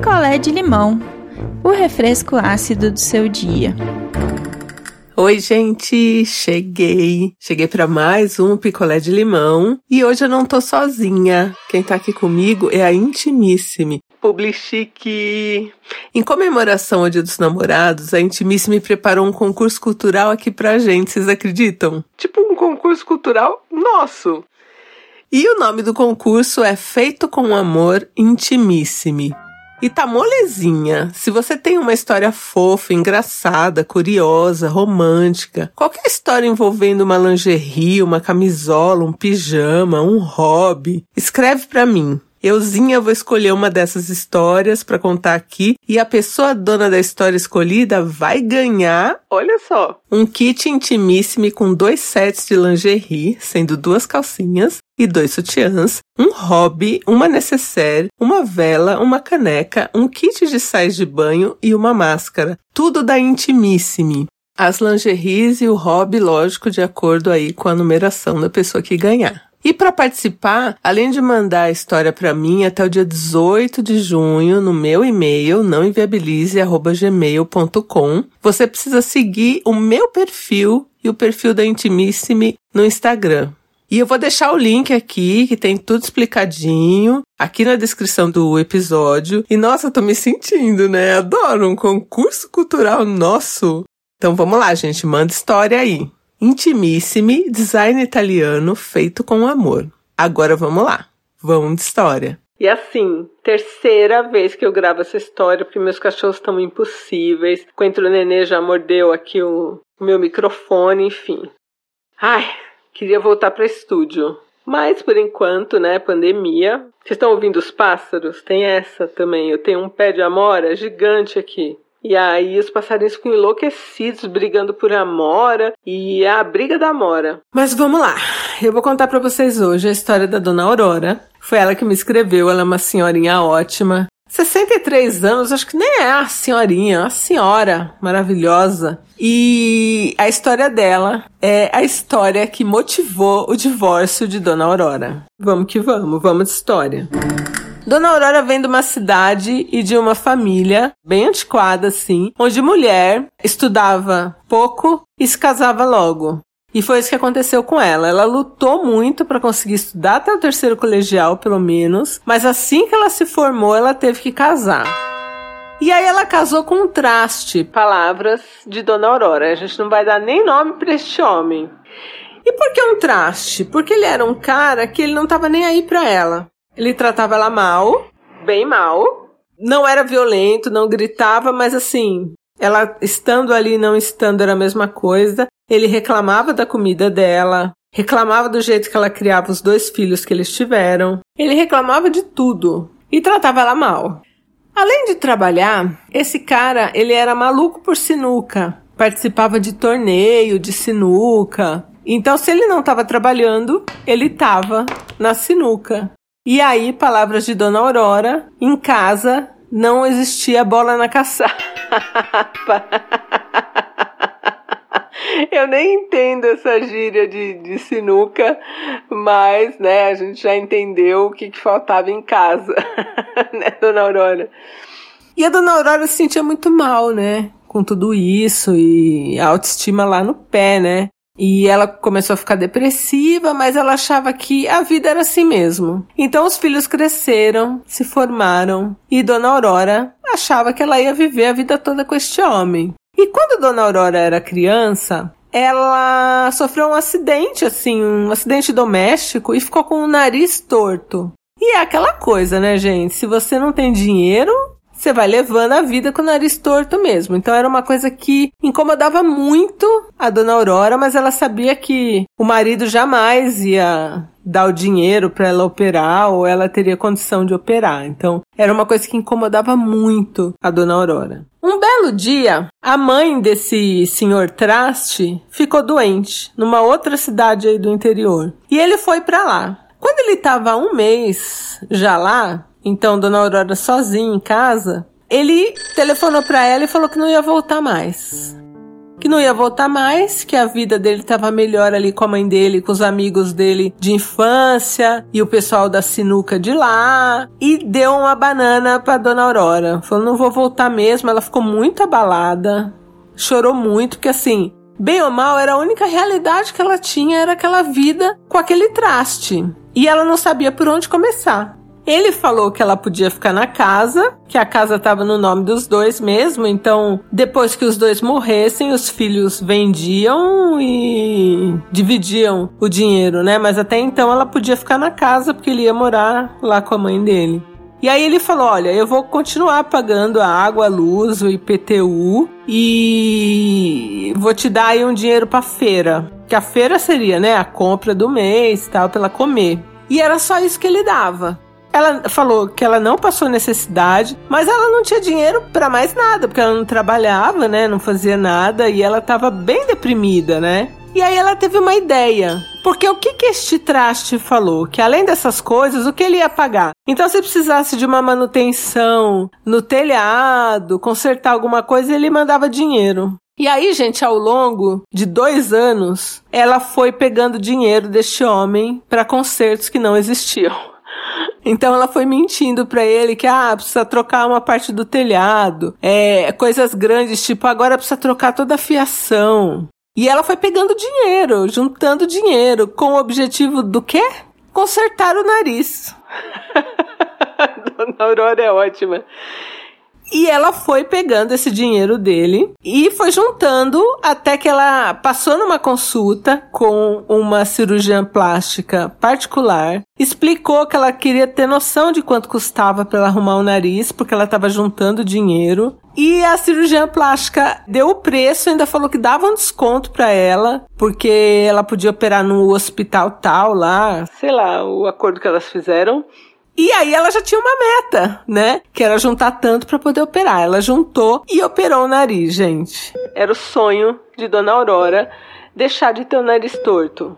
picolé de limão, o refresco ácido do seu dia. Oi, gente, cheguei. Cheguei para mais um picolé de limão e hoje eu não tô sozinha. Quem tá aqui comigo é a Intimissime. Publichique. Em comemoração ao Dia dos Namorados, a Intimissime preparou um concurso cultural aqui pra gente, vocês acreditam? Tipo um concurso cultural nosso. E o nome do concurso é Feito com Amor Intimissime. E tá molezinha. Se você tem uma história fofa, engraçada, curiosa, romântica, qualquer história envolvendo uma lingerie, uma camisola, um pijama, um hobby, escreve para mim. Euzinha vou escolher uma dessas histórias para contar aqui e a pessoa dona da história escolhida vai ganhar, olha só, um kit intimíssimo com dois sets de lingerie, sendo duas calcinhas e dois sutiãs, um hobby, uma necessaire, uma vela, uma caneca, um kit de sais de banho e uma máscara. Tudo da Intimissime. As lingeries e o hobby, lógico, de acordo aí com a numeração da pessoa que ganhar. E para participar, além de mandar a história para mim até o dia 18 de junho no meu e-mail nãoenviabilize@gmail.com, você precisa seguir o meu perfil e o perfil da Intimissime no Instagram. E eu vou deixar o link aqui, que tem tudo explicadinho, aqui na descrição do episódio. E nossa, tô me sentindo, né? Adoro um concurso cultural nosso. Então vamos lá, gente, manda história aí. Intimissimi, design italiano feito com amor. Agora vamos lá. Vamos de história. E assim, terceira vez que eu gravo essa história, porque meus cachorros estão impossíveis. Coentro Nenê já mordeu aqui o meu microfone, enfim. Ai, queria voltar para estúdio. Mas por enquanto, né, pandemia. Vocês estão ouvindo os pássaros? Tem essa também. Eu tenho um pé de amora gigante aqui. E aí os passarinhos ficam enlouquecidos, brigando por Amora, e é a briga da Amora. Mas vamos lá, eu vou contar para vocês hoje a história da Dona Aurora. Foi ela que me escreveu, ela é uma senhorinha ótima. 63 anos, acho que nem é a senhorinha, é uma senhora maravilhosa. E a história dela é a história que motivou o divórcio de Dona Aurora. Vamos que vamos, vamos de história. Dona Aurora vem de uma cidade e de uma família bem antiquada, assim, onde mulher estudava pouco e se casava logo. E foi isso que aconteceu com ela. Ela lutou muito para conseguir estudar até o terceiro colegial, pelo menos, mas assim que ela se formou, ela teve que casar. E aí ela casou com um traste, palavras de Dona Aurora. A gente não vai dar nem nome para este homem. E por que um traste? Porque ele era um cara que ele não estava nem aí para ela. Ele tratava ela mal, bem mal. Não era violento, não gritava, mas assim, ela estando ali, não estando, era a mesma coisa. Ele reclamava da comida dela, reclamava do jeito que ela criava os dois filhos que eles tiveram. Ele reclamava de tudo e tratava ela mal. Além de trabalhar, esse cara, ele era maluco por sinuca. Participava de torneio de sinuca. Então, se ele não estava trabalhando, ele estava na sinuca. E aí, palavras de Dona Aurora, em casa não existia bola na caçapa. Eu nem entendo essa gíria de, de sinuca, mas, né, a gente já entendeu o que, que faltava em casa, né, Dona Aurora? E a Dona Aurora se sentia muito mal, né, com tudo isso e a autoestima lá no pé, né? E ela começou a ficar depressiva, mas ela achava que a vida era assim mesmo. Então os filhos cresceram, se formaram, e Dona Aurora achava que ela ia viver a vida toda com este homem. E quando Dona Aurora era criança, ela sofreu um acidente, assim, um acidente doméstico e ficou com o nariz torto. E é aquela coisa, né, gente? Se você não tem dinheiro, você vai levando a vida com o nariz torto mesmo. Então era uma coisa que incomodava muito a dona Aurora, mas ela sabia que o marido jamais ia dar o dinheiro para ela operar ou ela teria condição de operar. Então era uma coisa que incomodava muito a dona Aurora. Um belo dia, a mãe desse senhor Traste ficou doente numa outra cidade aí do interior e ele foi para lá. Quando ele estava um mês já lá, então Dona Aurora sozinha em casa, ele telefonou para ela e falou que não ia voltar mais. que não ia voltar mais, que a vida dele estava melhor ali com a mãe dele, com os amigos dele de infância e o pessoal da sinuca de lá, e deu uma banana para dona Aurora. Falou: "Não vou voltar mesmo". Ela ficou muito abalada, chorou muito, porque assim, bem ou mal, era a única realidade que ela tinha, era aquela vida com aquele traste. E ela não sabia por onde começar. Ele falou que ela podia ficar na casa, que a casa estava no nome dos dois mesmo, então depois que os dois morressem, os filhos vendiam e dividiam o dinheiro, né? Mas até então ela podia ficar na casa porque ele ia morar lá com a mãe dele. E aí ele falou: Olha, eu vou continuar pagando a água, a luz, o IPTU e vou te dar aí um dinheiro para feira. Que a feira seria, né, a compra do mês, tal, para ela comer. E era só isso que ele dava. Ela falou que ela não passou necessidade, mas ela não tinha dinheiro para mais nada, porque ela não trabalhava, né? Não fazia nada e ela estava bem deprimida, né? E aí ela teve uma ideia. Porque o que, que este traste falou? Que além dessas coisas, o que ele ia pagar? Então, se precisasse de uma manutenção no telhado, consertar alguma coisa, ele mandava dinheiro. E aí, gente, ao longo de dois anos, ela foi pegando dinheiro deste homem para concertos que não existiam. Então ela foi mentindo para ele que ah, precisa trocar uma parte do telhado, é, coisas grandes, tipo agora precisa trocar toda a fiação. E ela foi pegando dinheiro, juntando dinheiro, com o objetivo do quê? Consertar o nariz. Dona Aurora é ótima. E ela foi pegando esse dinheiro dele e foi juntando até que ela passou numa consulta com uma cirurgiã plástica particular, explicou que ela queria ter noção de quanto custava para ela arrumar o nariz, porque ela estava juntando dinheiro. E a cirurgiã plástica deu o preço, ainda falou que dava um desconto para ela, porque ela podia operar no hospital tal lá, sei lá, o acordo que elas fizeram. E aí ela já tinha uma meta, né? Que era juntar tanto para poder operar. Ela juntou e operou o nariz, gente. Era o sonho de Dona Aurora deixar de ter o nariz torto.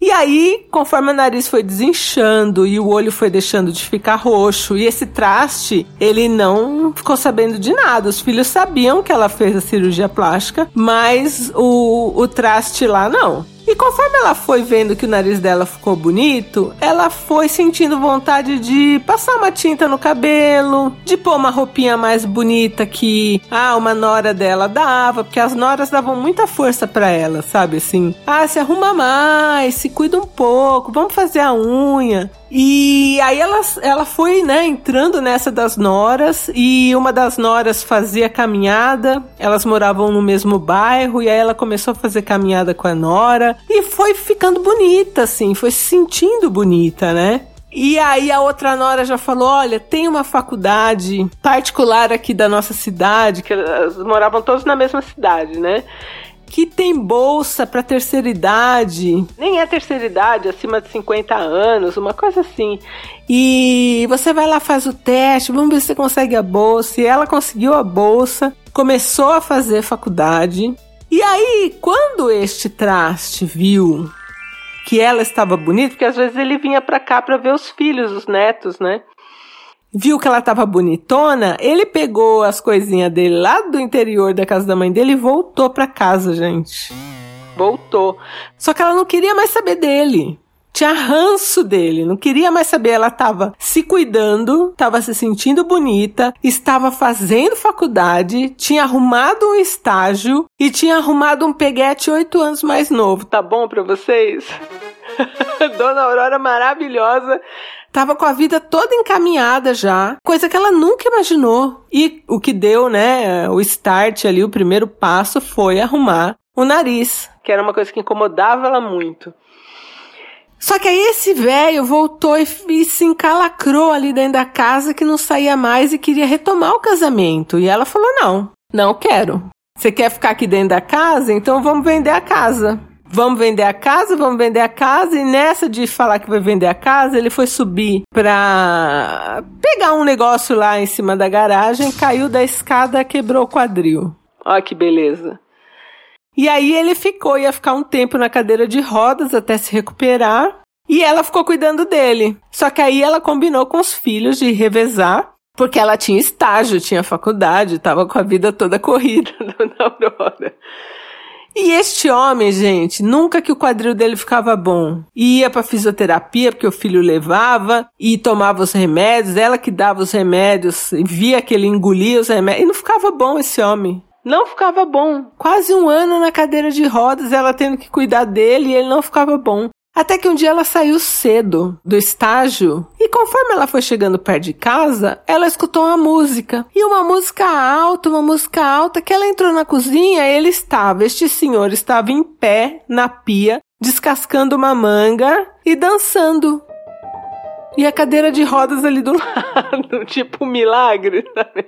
E aí, conforme o nariz foi desinchando e o olho foi deixando de ficar roxo, e esse traste, ele não ficou sabendo de nada. Os filhos sabiam que ela fez a cirurgia plástica, mas o, o traste lá não. E conforme ela foi vendo que o nariz dela ficou bonito, ela foi sentindo vontade de passar uma tinta no cabelo, de pôr uma roupinha mais bonita que ah, uma nora dela dava, porque as noras davam muita força para ela, sabe assim? Ah, se arruma mais, se cuida um pouco, vamos fazer a unha. E aí ela, ela foi, né, entrando nessa das noras e uma das noras fazia caminhada, elas moravam no mesmo bairro e aí ela começou a fazer caminhada com a nora e foi ficando bonita, assim, foi se sentindo bonita, né? E aí a outra nora já falou: olha, tem uma faculdade particular aqui da nossa cidade, que elas moravam todos na mesma cidade, né? Que tem bolsa para terceira idade, nem é terceira idade, acima de 50 anos, uma coisa assim. E você vai lá, faz o teste, vamos ver se você consegue a bolsa. E ela conseguiu a bolsa, começou a fazer faculdade. E aí, quando este traste viu que ela estava bonita, porque às vezes ele vinha para cá para ver os filhos, os netos, né? Viu que ela tava bonitona, ele pegou as coisinhas dele lá do interior da casa da mãe dele e voltou pra casa, gente. Voltou. Só que ela não queria mais saber dele. Tinha ranço dele, não queria mais saber. Ela tava se cuidando, tava se sentindo bonita, estava fazendo faculdade, tinha arrumado um estágio e tinha arrumado um peguete oito anos mais novo. Tá bom pra vocês? Dona Aurora maravilhosa Tava com a vida toda encaminhada já, coisa que ela nunca imaginou. E o que deu, né, o start ali, o primeiro passo foi arrumar o nariz, que era uma coisa que incomodava ela muito. Só que aí esse velho voltou e, e, se encalacrou ali dentro da casa que não saía mais e queria retomar o casamento. E ela falou: não, não quero. Você quer ficar aqui dentro da casa? Então vamos vender a casa vamos vender a casa, vamos vender a casa. E nessa de falar que vai vender a casa, ele foi subir pra pegar um negócio lá em cima da garagem, caiu da escada, quebrou o quadril. Olha que beleza. E aí ele ficou, ia ficar um tempo na cadeira de rodas até se recuperar. E ela ficou cuidando dele. Só que aí ela combinou com os filhos de revezar, porque ela tinha estágio, tinha faculdade, estava com a vida toda corrida, dona Aurora. E este homem, gente, nunca que o quadril dele ficava bom. Ia pra fisioterapia, porque o filho levava, e tomava os remédios, ela que dava os remédios, via que ele engolia os remédios, e não ficava bom esse homem. Não ficava bom. Quase um ano na cadeira de rodas, ela tendo que cuidar dele e ele não ficava bom. Até que um dia ela saiu cedo do estágio e conforme ela foi chegando perto de casa, ela escutou uma música. E uma música alta, uma música alta, que ela entrou na cozinha ele estava, este senhor estava em pé na pia, descascando uma manga e dançando. E a cadeira de rodas ali do lado, tipo um milagre, sabe?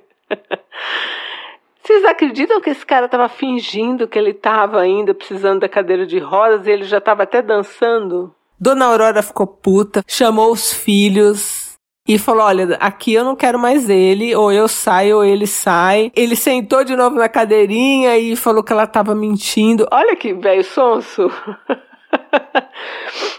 Vocês acreditam que esse cara estava fingindo que ele estava ainda precisando da cadeira de rodas e ele já estava até dançando? Dona Aurora ficou puta, chamou os filhos e falou: Olha, aqui eu não quero mais ele, ou eu saio ou ele sai. Ele sentou de novo na cadeirinha e falou que ela estava mentindo. Olha que velho sonso.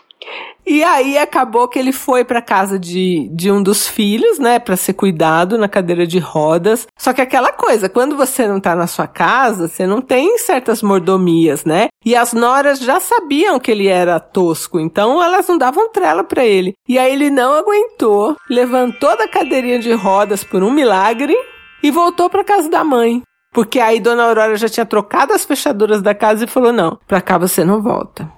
E aí acabou que ele foi para casa de, de um dos filhos, né, para ser cuidado na cadeira de rodas. Só que aquela coisa, quando você não tá na sua casa, você não tem certas mordomias, né? E as noras já sabiam que ele era tosco, então elas não davam trela para ele. E aí ele não aguentou, levantou da cadeirinha de rodas por um milagre e voltou para casa da mãe. Porque aí Dona Aurora já tinha trocado as fechaduras da casa e falou: "Não, para cá você não volta".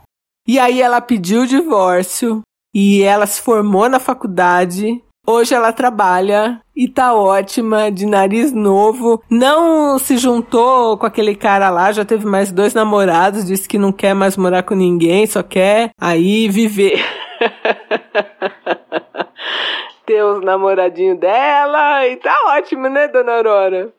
E aí ela pediu o divórcio e ela se formou na faculdade. Hoje ela trabalha e tá ótima, de nariz novo. Não se juntou com aquele cara lá, já teve mais dois namorados, disse que não quer mais morar com ninguém, só quer aí viver. Ter os namoradinhos dela e tá ótimo, né, dona Aurora?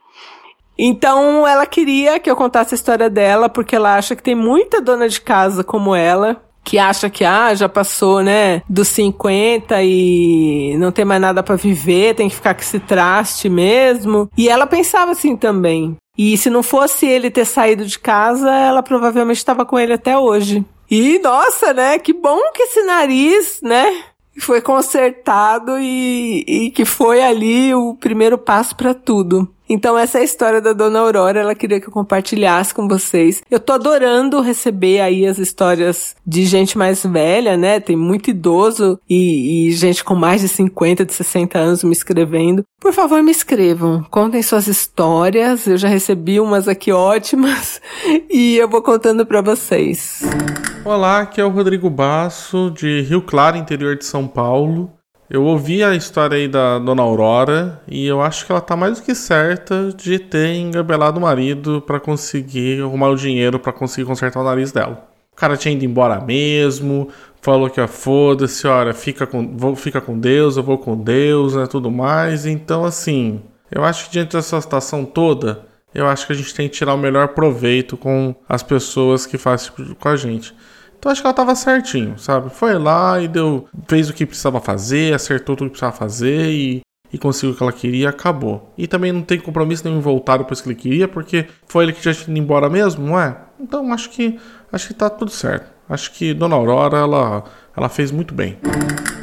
Então ela queria que eu contasse a história dela, porque ela acha que tem muita dona de casa como ela, que acha que ah, já passou, né, dos 50 e não tem mais nada para viver, tem que ficar com esse traste mesmo. E ela pensava assim também. E se não fosse ele ter saído de casa, ela provavelmente estava com ele até hoje. E nossa, né? Que bom que esse nariz, né? Foi consertado e, e que foi ali o primeiro passo para tudo. Então essa é a história da Dona Aurora, ela queria que eu compartilhasse com vocês. Eu tô adorando receber aí as histórias de gente mais velha, né? Tem muito idoso e, e gente com mais de 50, de 60 anos me escrevendo. Por favor, me escrevam, contem suas histórias. Eu já recebi umas aqui ótimas e eu vou contando para vocês. Olá, aqui é o Rodrigo Basso, de Rio Claro, interior de São Paulo. Eu ouvi a história aí da Dona Aurora e eu acho que ela tá mais do que certa de ter engabelado o marido para conseguir arrumar o dinheiro para conseguir consertar o nariz dela. O cara tinha ido embora mesmo, falou que foda-se, olha, fica com, vou, fica com Deus, eu vou com Deus, né, tudo mais. Então, assim, eu acho que diante dessa situação toda, eu acho que a gente tem que tirar o melhor proveito com as pessoas que fazem tipo com a gente. Então acho que ela tava certinho, sabe? Foi lá e deu, fez o que precisava fazer, acertou tudo que precisava fazer e, e conseguiu o que ela queria, acabou. E também não tem compromisso nenhum voltar depois que ele queria, porque foi ele que já tinha ido embora mesmo, não é? Então acho que acho que tá tudo certo. Acho que Dona Aurora ela ela fez muito bem.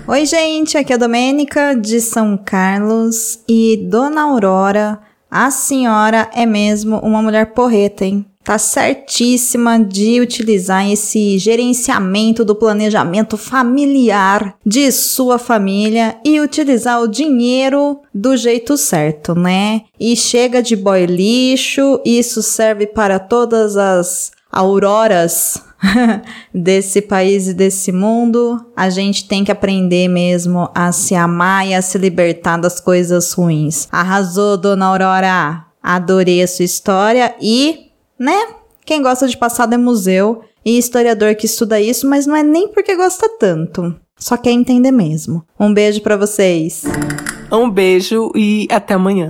Oi, gente, aqui é a Domênica de São Carlos e Dona Aurora, a senhora é mesmo uma mulher porreta, hein? tá certíssima de utilizar esse gerenciamento do planejamento familiar de sua família e utilizar o dinheiro do jeito certo, né? E chega de boy lixo, isso serve para todas as auroras desse país e desse mundo. A gente tem que aprender mesmo a se amar e a se libertar das coisas ruins. Arrasou, dona Aurora! Adorei a sua história e né? Quem gosta de passado é museu e historiador que estuda isso, mas não é nem porque gosta tanto. Só quer entender mesmo. Um beijo para vocês. Um beijo e até amanhã.